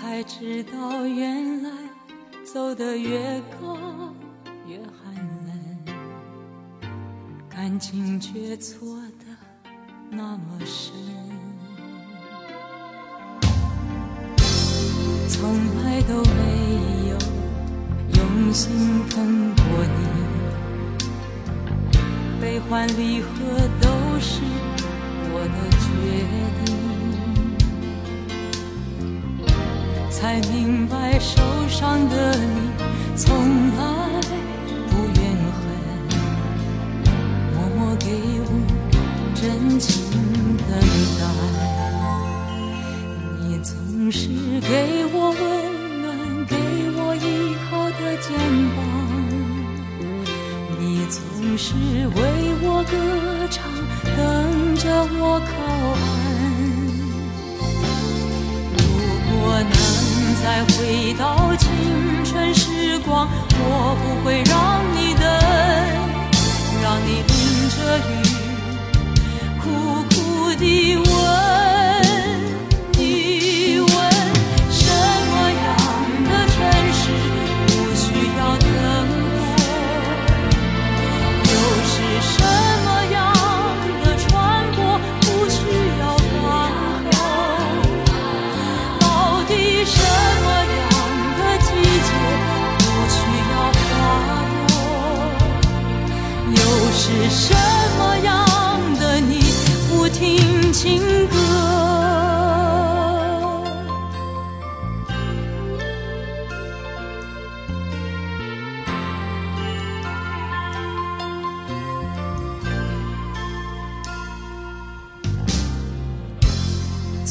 才知道原来走得越高越寒冷，感情却错得那么深。从来都没有用心疼过你，悲欢离合都是我的决定，才明白受伤的你从来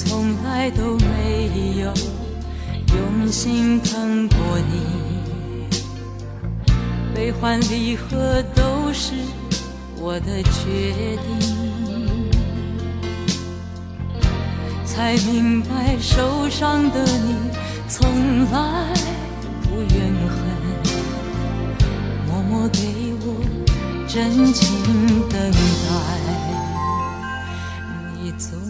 从来都没有用心疼过你，悲欢离合都是我的决定，才明白受伤的你从来不怨恨，默默给我真情等待，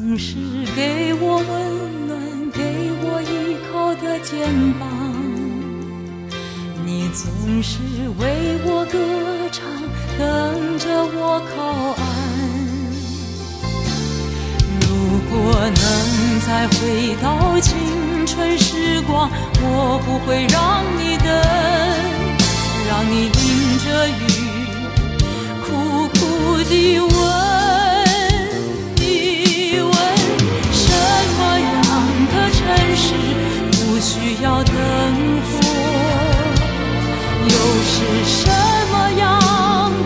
总是给我温暖，给我依靠的。肩膀，你总是为我歌唱，等着我靠岸。如果能再回到青春时光，我不会让你等，让你淋着雨，苦苦地问。需要灯火，又是什么样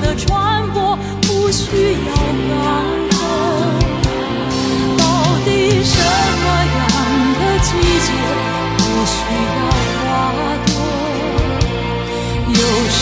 的船舶不需要港口？到底什么样的季节不需要花朵？又是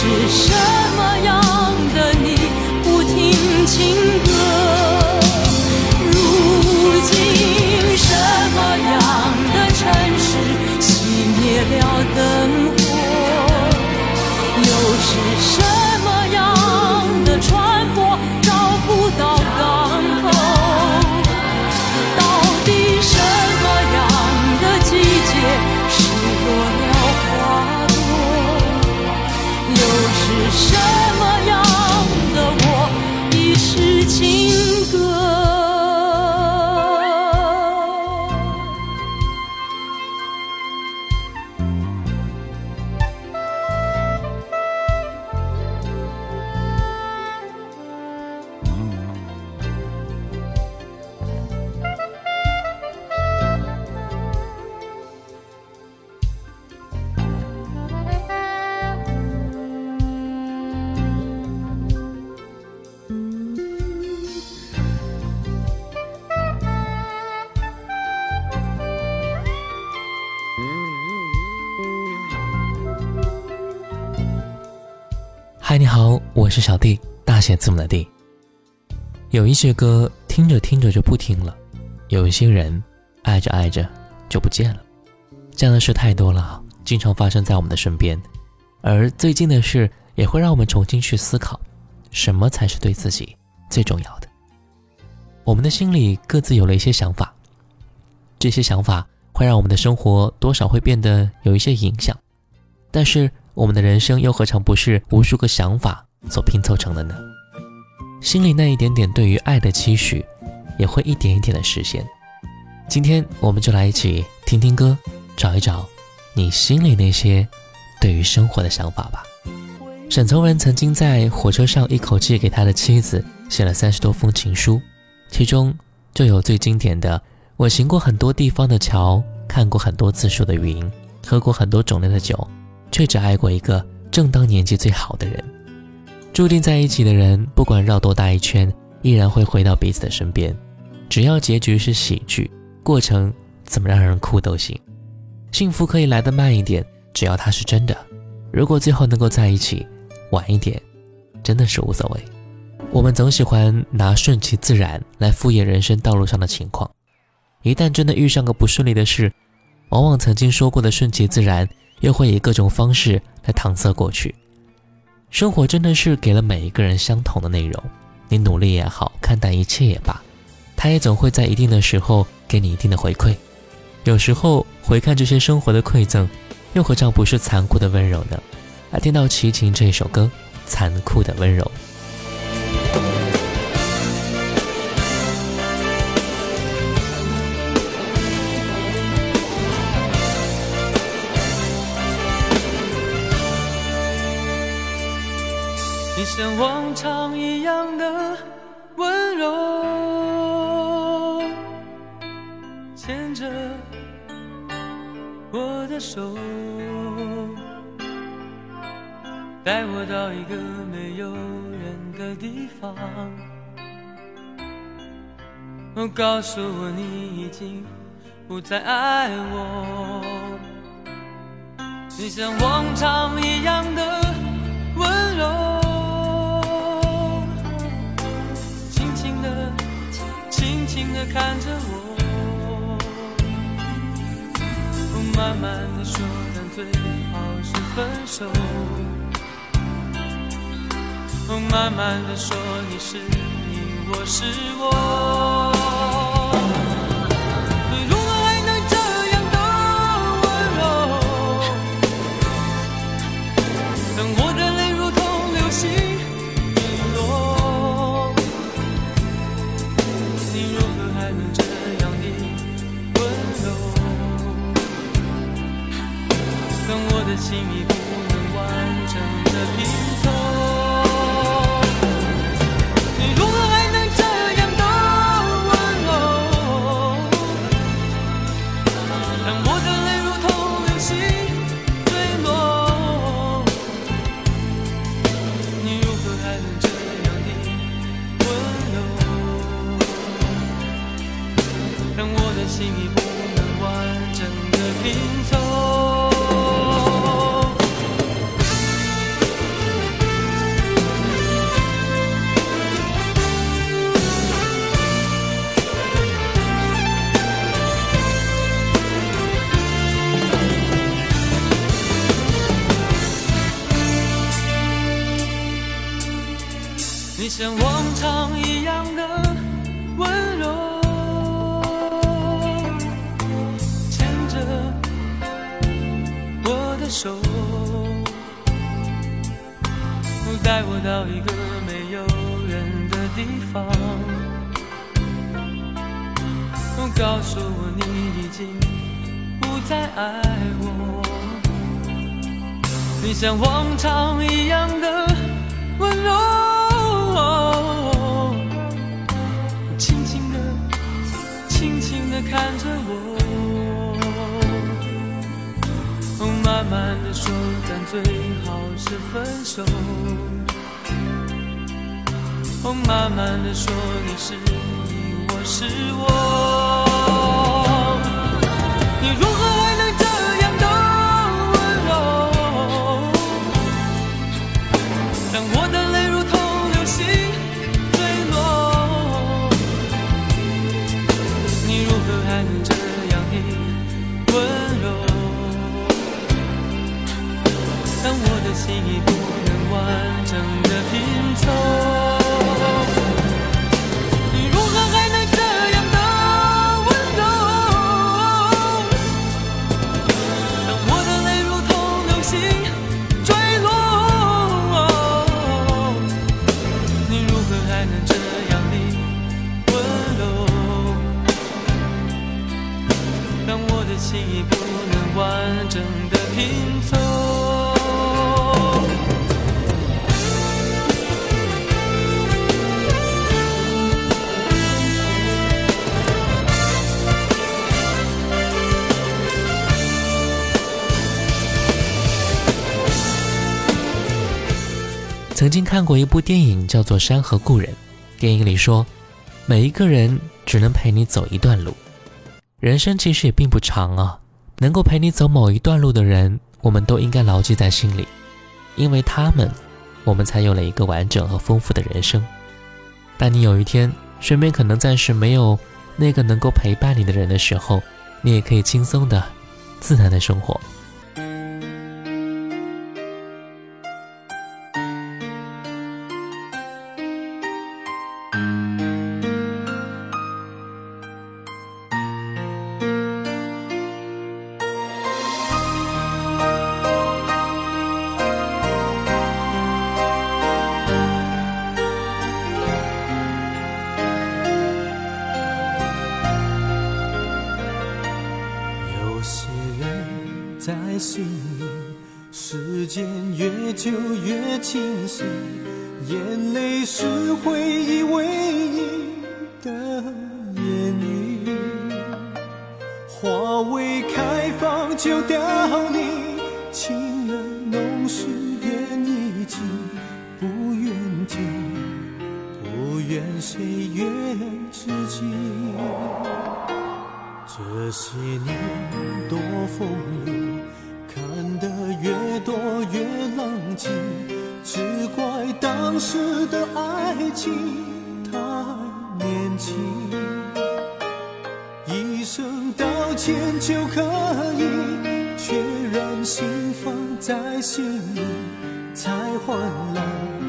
嗨，你好，我是小弟，大写字母的弟。有一些歌听着听着就不听了，有一些人爱着爱着就不见了，这样的事太多了，经常发生在我们的身边。而最近的事也会让我们重新去思考，什么才是对自己最重要的。我们的心里各自有了一些想法，这些想法会让我们的生活多少会变得有一些影响，但是。我们的人生又何尝不是无数个想法所拼凑成的呢？心里那一点点对于爱的期许，也会一点一点的实现。今天我们就来一起听听歌，找一找你心里那些对于生活的想法吧。沈从文曾经在火车上一口气给他的妻子写了三十多封情书，其中就有最经典的：“我行过很多地方的桥，看过很多次数的云，喝过很多种类的酒。”却只爱过一个正当年纪最好的人，注定在一起的人，不管绕多大一圈，依然会回到彼此的身边。只要结局是喜剧，过程怎么让人哭都行。幸福可以来得慢一点，只要它是真的。如果最后能够在一起，晚一点，真的是无所谓。我们总喜欢拿顺其自然来敷衍人生道路上的情况，一旦真的遇上个不顺利的事，往往曾经说过的顺其自然。又会以各种方式来搪塞过去。生活真的是给了每一个人相同的内容，你努力也好，看淡一切也罢，他也总会在一定的时候给你一定的回馈。有时候回看这些生活的馈赠，又何尝不是残酷的温柔呢？来听到齐秦这首歌《残酷的温柔》。你像往常一样的温柔，牵着我的手，带我到一个没有人的地方。告诉我你已经不再爱我。你像往常一样的温柔。静的看着我，慢慢的说，但最好是分手。慢慢的说，你是你，我是我。像往常一样的温柔，牵着我的手，带我到一个没有人的地方，告诉我你已经不再爱我。你像往常一样的温柔。轻轻地看着我，慢慢的说，但最好是分手。慢慢的说，你是你，我是我。你如心已不能完曾经看过一部电影，叫做《山河故人》。电影里说，每一个人只能陪你走一段路。人生其实也并不长啊，能够陪你走某一段路的人，我们都应该牢记在心里，因为他们，我们才有了一个完整和丰富的人生。当你有一天身边可能暂时没有那个能够陪伴你的人的时候，你也可以轻松的、自然的生活。就凋零，情人浓时缘已尽，不愿听，不愿谁怨知己。这些年多风雨，看得越多越冷静，只怪当时的爱情太年轻。一声道歉就可以，心放在心里，才换来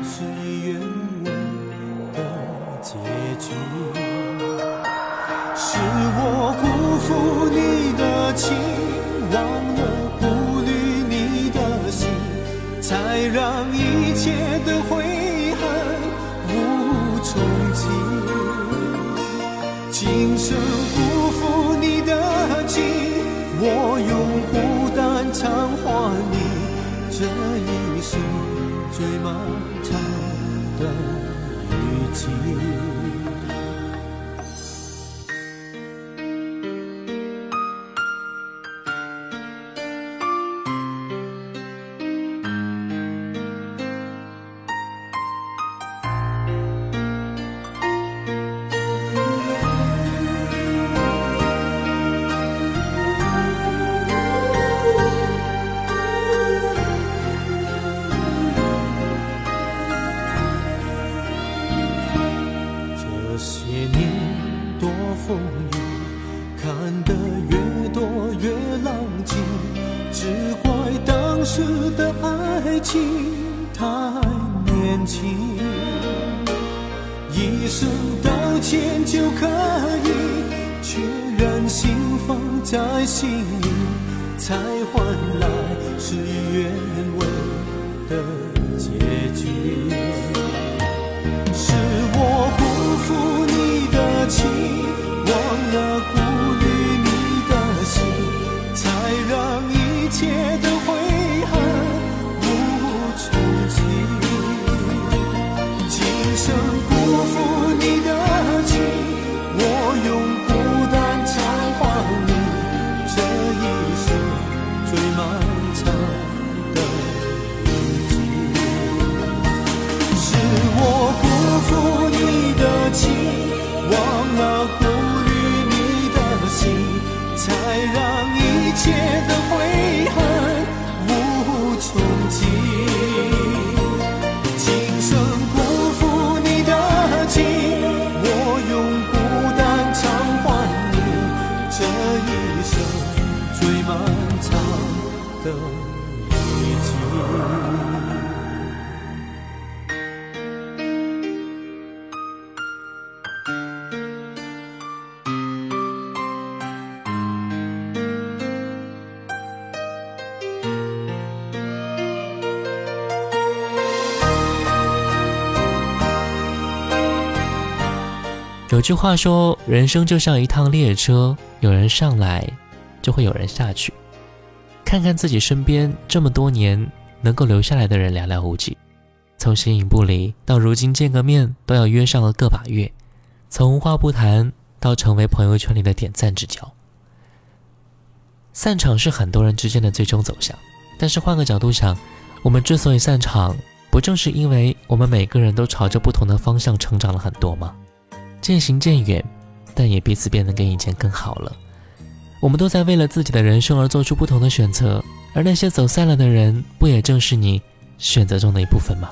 事与愿违的结局。是我原委的结局。有句话说，人生就像一趟列车，有人上来，就会有人下去。看看自己身边这么多年能够留下来的人寥寥无几，从形影不离到如今见个面都要约上了个把月，从无话不谈到成为朋友圈里的点赞之交。散场是很多人之间的最终走向，但是换个角度想，我们之所以散场，不正是因为我们每个人都朝着不同的方向成长了很多吗？渐行渐远，但也彼此变得跟以前更好了。我们都在为了自己的人生而做出不同的选择，而那些走散了的人，不也正是你选择中的一部分吗？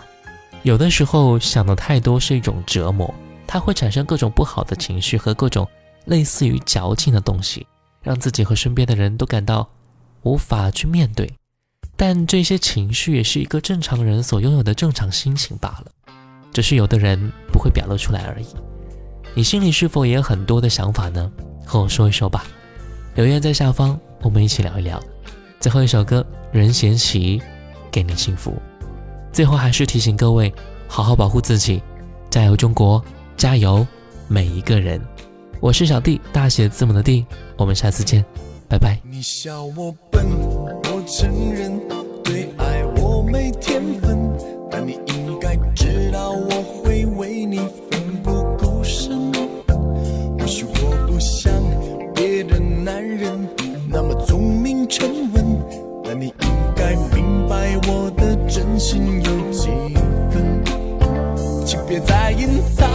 有的时候想的太多是一种折磨，它会产生各种不好的情绪和各种类似于矫情的东西，让自己和身边的人都感到无法去面对。但这些情绪也是一个正常人所拥有的正常心情罢了，只是有的人不会表露出来而已。你心里是否也有很多的想法呢？和我说一说吧，留言在下方，我们一起聊一聊。最后一首歌，任贤齐，给你幸福。最后还是提醒各位，好好保护自己，加油中国，加油每一个人。我是小弟，大写字母的弟，我们下次见，拜拜。你笑我笨，我承认对爱我没天分，但你应该知道我会为你我的真心有几分。请别再隐藏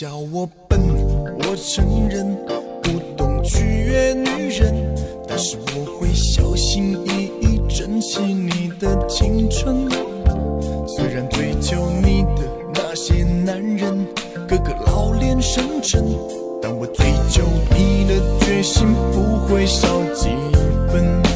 笑我笨，我承认不懂取悦女人，但是我会小心翼翼珍惜你的青春。虽然追求你的那些男人个个老练深沉，但我追求你的决心不会少几分。